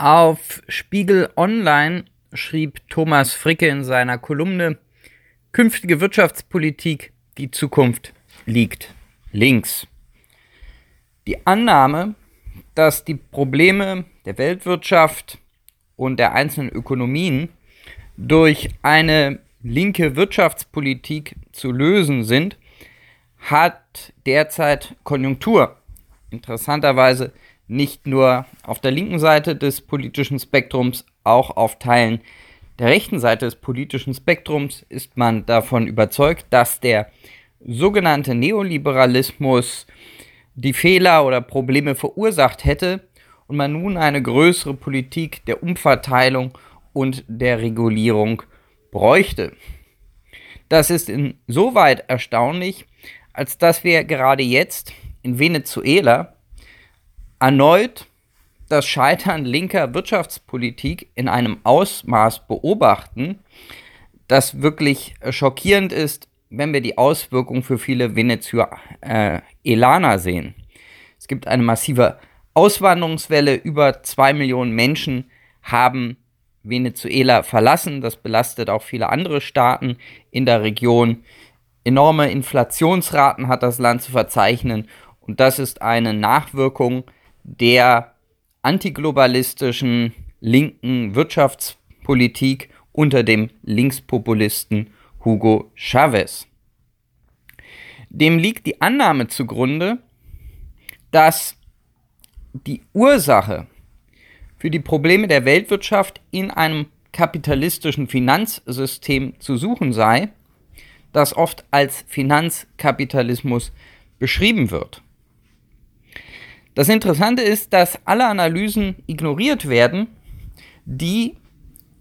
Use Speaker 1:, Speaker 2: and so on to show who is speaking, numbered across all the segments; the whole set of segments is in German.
Speaker 1: Auf Spiegel Online schrieb Thomas Fricke in seiner Kolumne Künftige Wirtschaftspolitik, die Zukunft liegt links. Die Annahme, dass die Probleme der Weltwirtschaft und der einzelnen Ökonomien durch eine linke Wirtschaftspolitik zu lösen sind, hat derzeit Konjunktur. Interessanterweise nicht nur auf der linken Seite des politischen Spektrums, auch auf Teilen der rechten Seite des politischen Spektrums ist man davon überzeugt, dass der sogenannte Neoliberalismus die Fehler oder Probleme verursacht hätte und man nun eine größere Politik der Umverteilung und der Regulierung bräuchte. Das ist insoweit erstaunlich, als dass wir gerade jetzt in Venezuela erneut das Scheitern linker Wirtschaftspolitik in einem Ausmaß beobachten, das wirklich schockierend ist, wenn wir die Auswirkungen für viele Venezuelaner sehen. Es gibt eine massive Auswanderungswelle. Über zwei Millionen Menschen haben Venezuela verlassen. Das belastet auch viele andere Staaten in der Region. Enorme Inflationsraten hat das Land zu verzeichnen. Und das ist eine Nachwirkung der antiglobalistischen linken Wirtschaftspolitik unter dem Linkspopulisten Hugo Chavez. Dem liegt die Annahme zugrunde, dass die Ursache für die Probleme der Weltwirtschaft in einem kapitalistischen Finanzsystem zu suchen sei, das oft als Finanzkapitalismus beschrieben wird. Das Interessante ist, dass alle Analysen ignoriert werden, die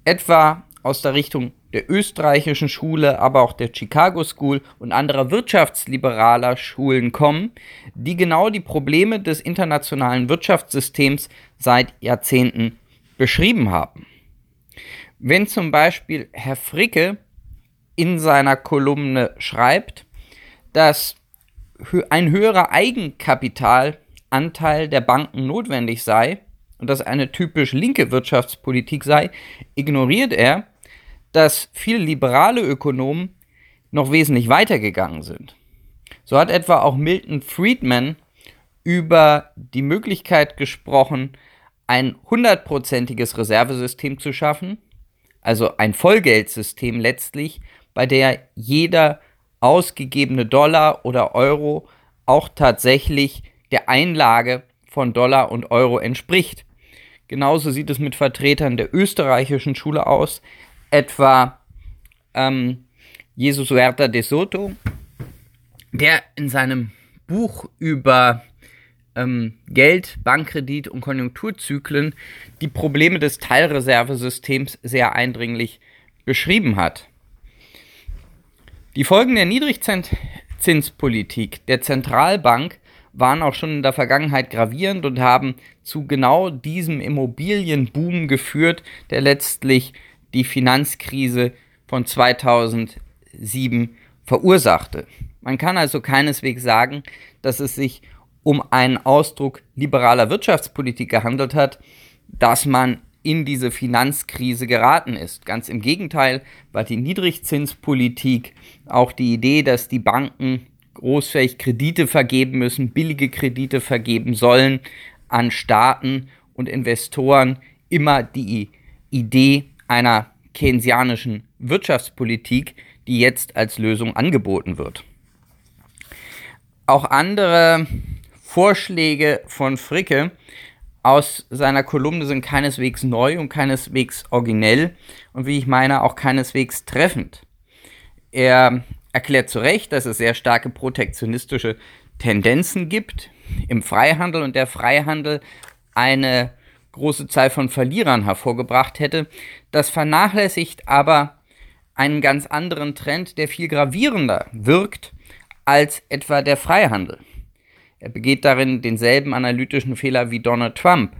Speaker 1: etwa aus der Richtung der österreichischen Schule, aber auch der Chicago School und anderer wirtschaftsliberaler Schulen kommen, die genau die Probleme des internationalen Wirtschaftssystems seit Jahrzehnten beschrieben haben. Wenn zum Beispiel Herr Fricke in seiner Kolumne schreibt, dass ein höherer Eigenkapital Anteil der Banken notwendig sei und das eine typisch linke Wirtschaftspolitik sei, ignoriert er, dass viele liberale Ökonomen noch wesentlich weitergegangen sind. So hat etwa auch Milton Friedman über die Möglichkeit gesprochen, ein hundertprozentiges Reservesystem zu schaffen, also ein Vollgeldsystem letztlich, bei der jeder ausgegebene Dollar oder Euro auch tatsächlich der Einlage von Dollar und Euro entspricht. Genauso sieht es mit Vertretern der österreichischen Schule aus, etwa ähm, Jesus Huerta de Soto, der in seinem Buch über ähm, Geld, Bankkredit und Konjunkturzyklen die Probleme des Teilreservesystems sehr eindringlich beschrieben hat. Die Folgen der Niedrigzinspolitik der Zentralbank waren auch schon in der Vergangenheit gravierend und haben zu genau diesem Immobilienboom geführt, der letztlich die Finanzkrise von 2007 verursachte. Man kann also keineswegs sagen, dass es sich um einen Ausdruck liberaler Wirtschaftspolitik gehandelt hat, dass man in diese Finanzkrise geraten ist. Ganz im Gegenteil war die Niedrigzinspolitik auch die Idee, dass die Banken großflächig Kredite vergeben müssen, billige Kredite vergeben sollen an Staaten und Investoren immer die Idee einer keynesianischen Wirtschaftspolitik, die jetzt als Lösung angeboten wird. Auch andere Vorschläge von Fricke aus seiner Kolumne sind keineswegs neu und keineswegs originell und wie ich meine auch keineswegs treffend. Er erklärt zu Recht, dass es sehr starke protektionistische Tendenzen gibt im Freihandel und der Freihandel eine große Zahl von Verlierern hervorgebracht hätte. Das vernachlässigt aber einen ganz anderen Trend, der viel gravierender wirkt als etwa der Freihandel. Er begeht darin denselben analytischen Fehler wie Donald Trump.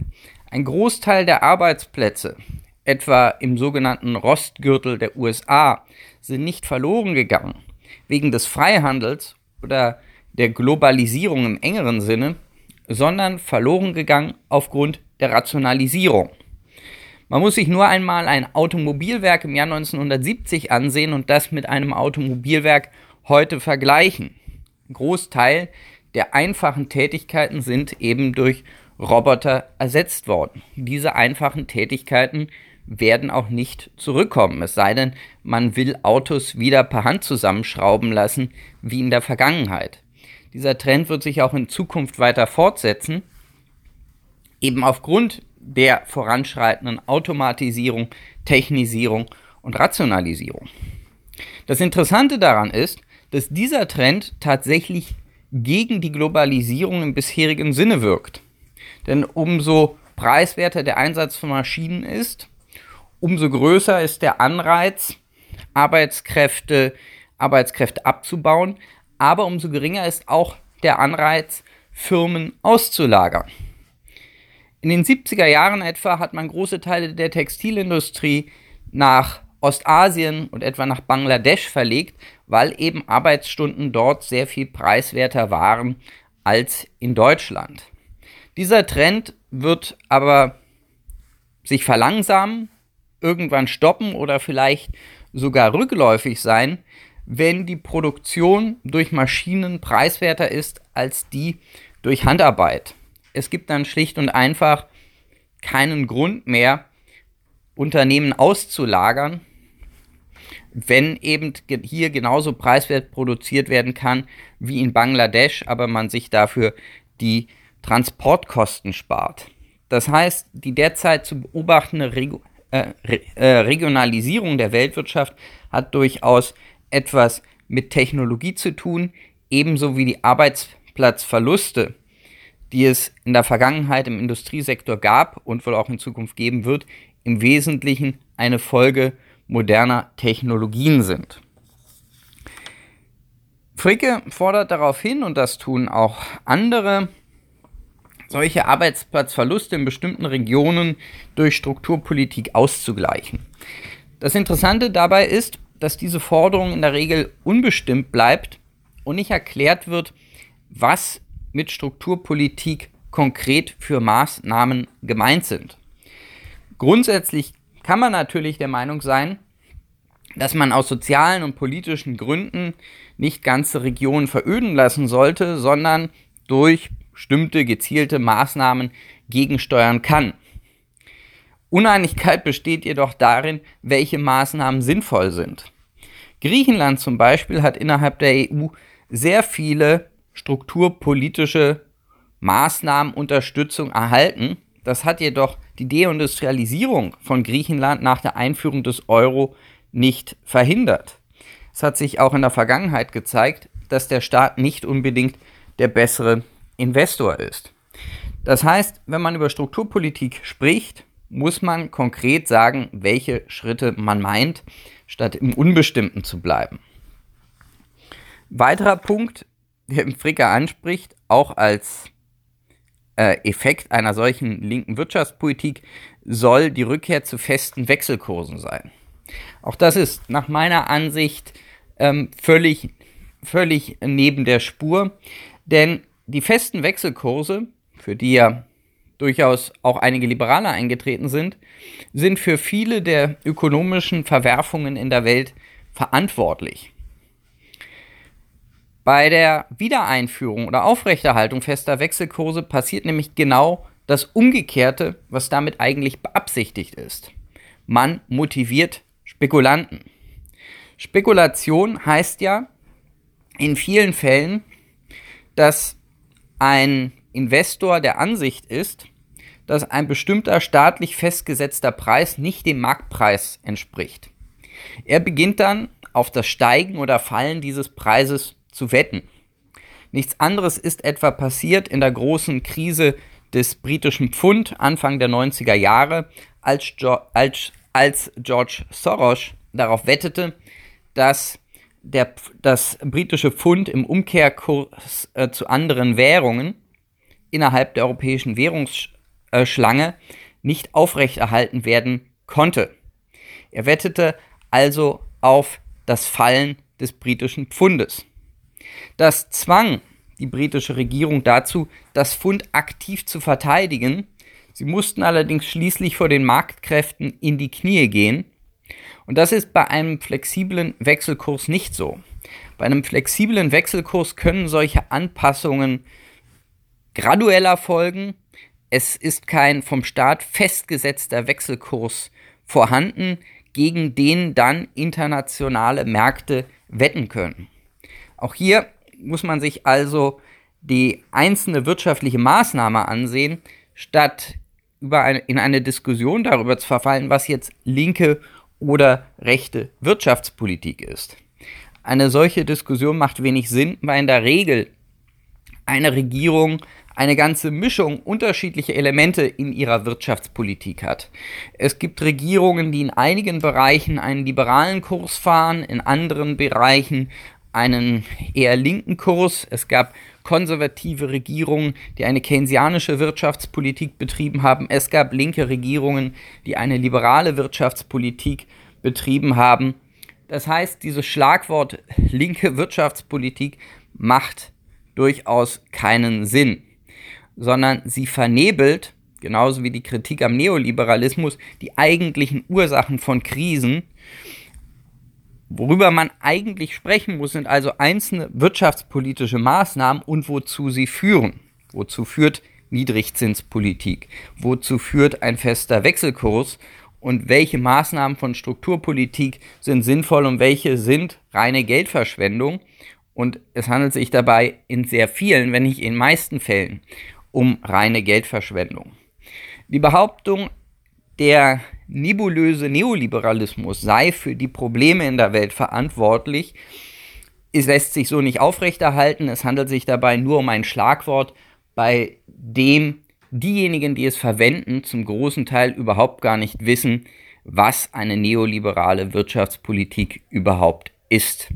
Speaker 1: Ein Großteil der Arbeitsplätze, etwa im sogenannten Rostgürtel der USA, sind nicht verloren gegangen, wegen des Freihandels oder der Globalisierung im engeren Sinne, sondern verloren gegangen aufgrund der Rationalisierung. Man muss sich nur einmal ein Automobilwerk im Jahr 1970 ansehen und das mit einem Automobilwerk heute vergleichen. Ein Großteil der einfachen Tätigkeiten sind eben durch Roboter ersetzt worden. Diese einfachen Tätigkeiten werden auch nicht zurückkommen, es sei denn, man will Autos wieder per Hand zusammenschrauben lassen, wie in der Vergangenheit. Dieser Trend wird sich auch in Zukunft weiter fortsetzen, eben aufgrund der voranschreitenden Automatisierung, Technisierung und Rationalisierung. Das Interessante daran ist, dass dieser Trend tatsächlich gegen die Globalisierung im bisherigen Sinne wirkt. Denn umso preiswerter der Einsatz von Maschinen ist, umso größer ist der Anreiz, Arbeitskräfte, Arbeitskräfte abzubauen, aber umso geringer ist auch der Anreiz, Firmen auszulagern. In den 70er Jahren etwa hat man große Teile der Textilindustrie nach Ostasien und etwa nach Bangladesch verlegt, weil eben Arbeitsstunden dort sehr viel preiswerter waren als in Deutschland. Dieser Trend wird aber sich verlangsamen, irgendwann stoppen oder vielleicht sogar rückläufig sein, wenn die Produktion durch Maschinen preiswerter ist als die durch Handarbeit. Es gibt dann schlicht und einfach keinen Grund mehr, Unternehmen auszulagern, wenn eben hier genauso preiswert produziert werden kann wie in Bangladesch, aber man sich dafür die Transportkosten spart. Das heißt, die derzeit zu beobachtende Regu äh, äh, Regionalisierung der Weltwirtschaft hat durchaus etwas mit Technologie zu tun, ebenso wie die Arbeitsplatzverluste, die es in der Vergangenheit im Industriesektor gab und wohl auch in Zukunft geben wird, im Wesentlichen eine Folge moderner Technologien sind. Fricke fordert darauf hin, und das tun auch andere, solche Arbeitsplatzverluste in bestimmten Regionen durch Strukturpolitik auszugleichen. Das Interessante dabei ist, dass diese Forderung in der Regel unbestimmt bleibt und nicht erklärt wird, was mit Strukturpolitik konkret für Maßnahmen gemeint sind. Grundsätzlich kann man natürlich der Meinung sein, dass man aus sozialen und politischen Gründen nicht ganze Regionen veröden lassen sollte, sondern durch bestimmte gezielte Maßnahmen gegensteuern kann. Uneinigkeit besteht jedoch darin, welche Maßnahmen sinnvoll sind. Griechenland zum Beispiel hat innerhalb der EU sehr viele strukturpolitische Maßnahmen Unterstützung erhalten. Das hat jedoch die Deindustrialisierung von Griechenland nach der Einführung des Euro nicht verhindert. Es hat sich auch in der Vergangenheit gezeigt, dass der Staat nicht unbedingt der bessere Investor ist. Das heißt, wenn man über Strukturpolitik spricht, muss man konkret sagen, welche Schritte man meint, statt im Unbestimmten zu bleiben. Weiterer Punkt, der im Fricker anspricht, auch als äh, Effekt einer solchen linken Wirtschaftspolitik, soll die Rückkehr zu festen Wechselkursen sein. Auch das ist nach meiner Ansicht ähm, völlig, völlig neben der Spur, denn die festen Wechselkurse, für die ja durchaus auch einige Liberale eingetreten sind, sind für viele der ökonomischen Verwerfungen in der Welt verantwortlich. Bei der Wiedereinführung oder Aufrechterhaltung fester Wechselkurse passiert nämlich genau das Umgekehrte, was damit eigentlich beabsichtigt ist. Man motiviert Spekulanten. Spekulation heißt ja in vielen Fällen, dass ein Investor der Ansicht ist, dass ein bestimmter staatlich festgesetzter Preis nicht dem Marktpreis entspricht. Er beginnt dann auf das Steigen oder Fallen dieses Preises zu wetten. Nichts anderes ist etwa passiert in der großen Krise des britischen Pfund Anfang der 90er Jahre, als, George Soros darauf wettete, dass der, das britische Pfund im Umkehrkurs äh, zu anderen Währungen innerhalb der europäischen Währungsschlange nicht aufrechterhalten werden konnte. Er wettete also auf das Fallen des britischen Pfundes. Das zwang die britische Regierung dazu, das Pfund aktiv zu verteidigen, Sie mussten allerdings schließlich vor den Marktkräften in die Knie gehen. Und das ist bei einem flexiblen Wechselkurs nicht so. Bei einem flexiblen Wechselkurs können solche Anpassungen graduell erfolgen. Es ist kein vom Staat festgesetzter Wechselkurs vorhanden, gegen den dann internationale Märkte wetten können. Auch hier muss man sich also die einzelne wirtschaftliche Maßnahme ansehen, statt über eine, in eine Diskussion darüber zu verfallen, was jetzt linke oder rechte Wirtschaftspolitik ist. Eine solche Diskussion macht wenig Sinn, weil in der Regel eine Regierung eine ganze Mischung unterschiedlicher Elemente in ihrer Wirtschaftspolitik hat. Es gibt Regierungen, die in einigen Bereichen einen liberalen Kurs fahren, in anderen Bereichen einen eher linken Kurs. Es gab konservative Regierungen, die eine keynesianische Wirtschaftspolitik betrieben haben. Es gab linke Regierungen, die eine liberale Wirtschaftspolitik betrieben haben. Das heißt, dieses Schlagwort linke Wirtschaftspolitik macht durchaus keinen Sinn, sondern sie vernebelt, genauso wie die Kritik am Neoliberalismus, die eigentlichen Ursachen von Krisen Worüber man eigentlich sprechen muss, sind also einzelne wirtschaftspolitische Maßnahmen und wozu sie führen. Wozu führt Niedrigzinspolitik? Wozu führt ein fester Wechselkurs? Und welche Maßnahmen von Strukturpolitik sind sinnvoll und welche sind reine Geldverschwendung? Und es handelt sich dabei in sehr vielen, wenn nicht in meisten Fällen, um reine Geldverschwendung. Die Behauptung, der nebulöse Neoliberalismus sei für die Probleme in der Welt verantwortlich, es lässt sich so nicht aufrechterhalten. Es handelt sich dabei nur um ein Schlagwort, bei dem diejenigen, die es verwenden, zum großen Teil überhaupt gar nicht wissen, was eine neoliberale Wirtschaftspolitik überhaupt ist.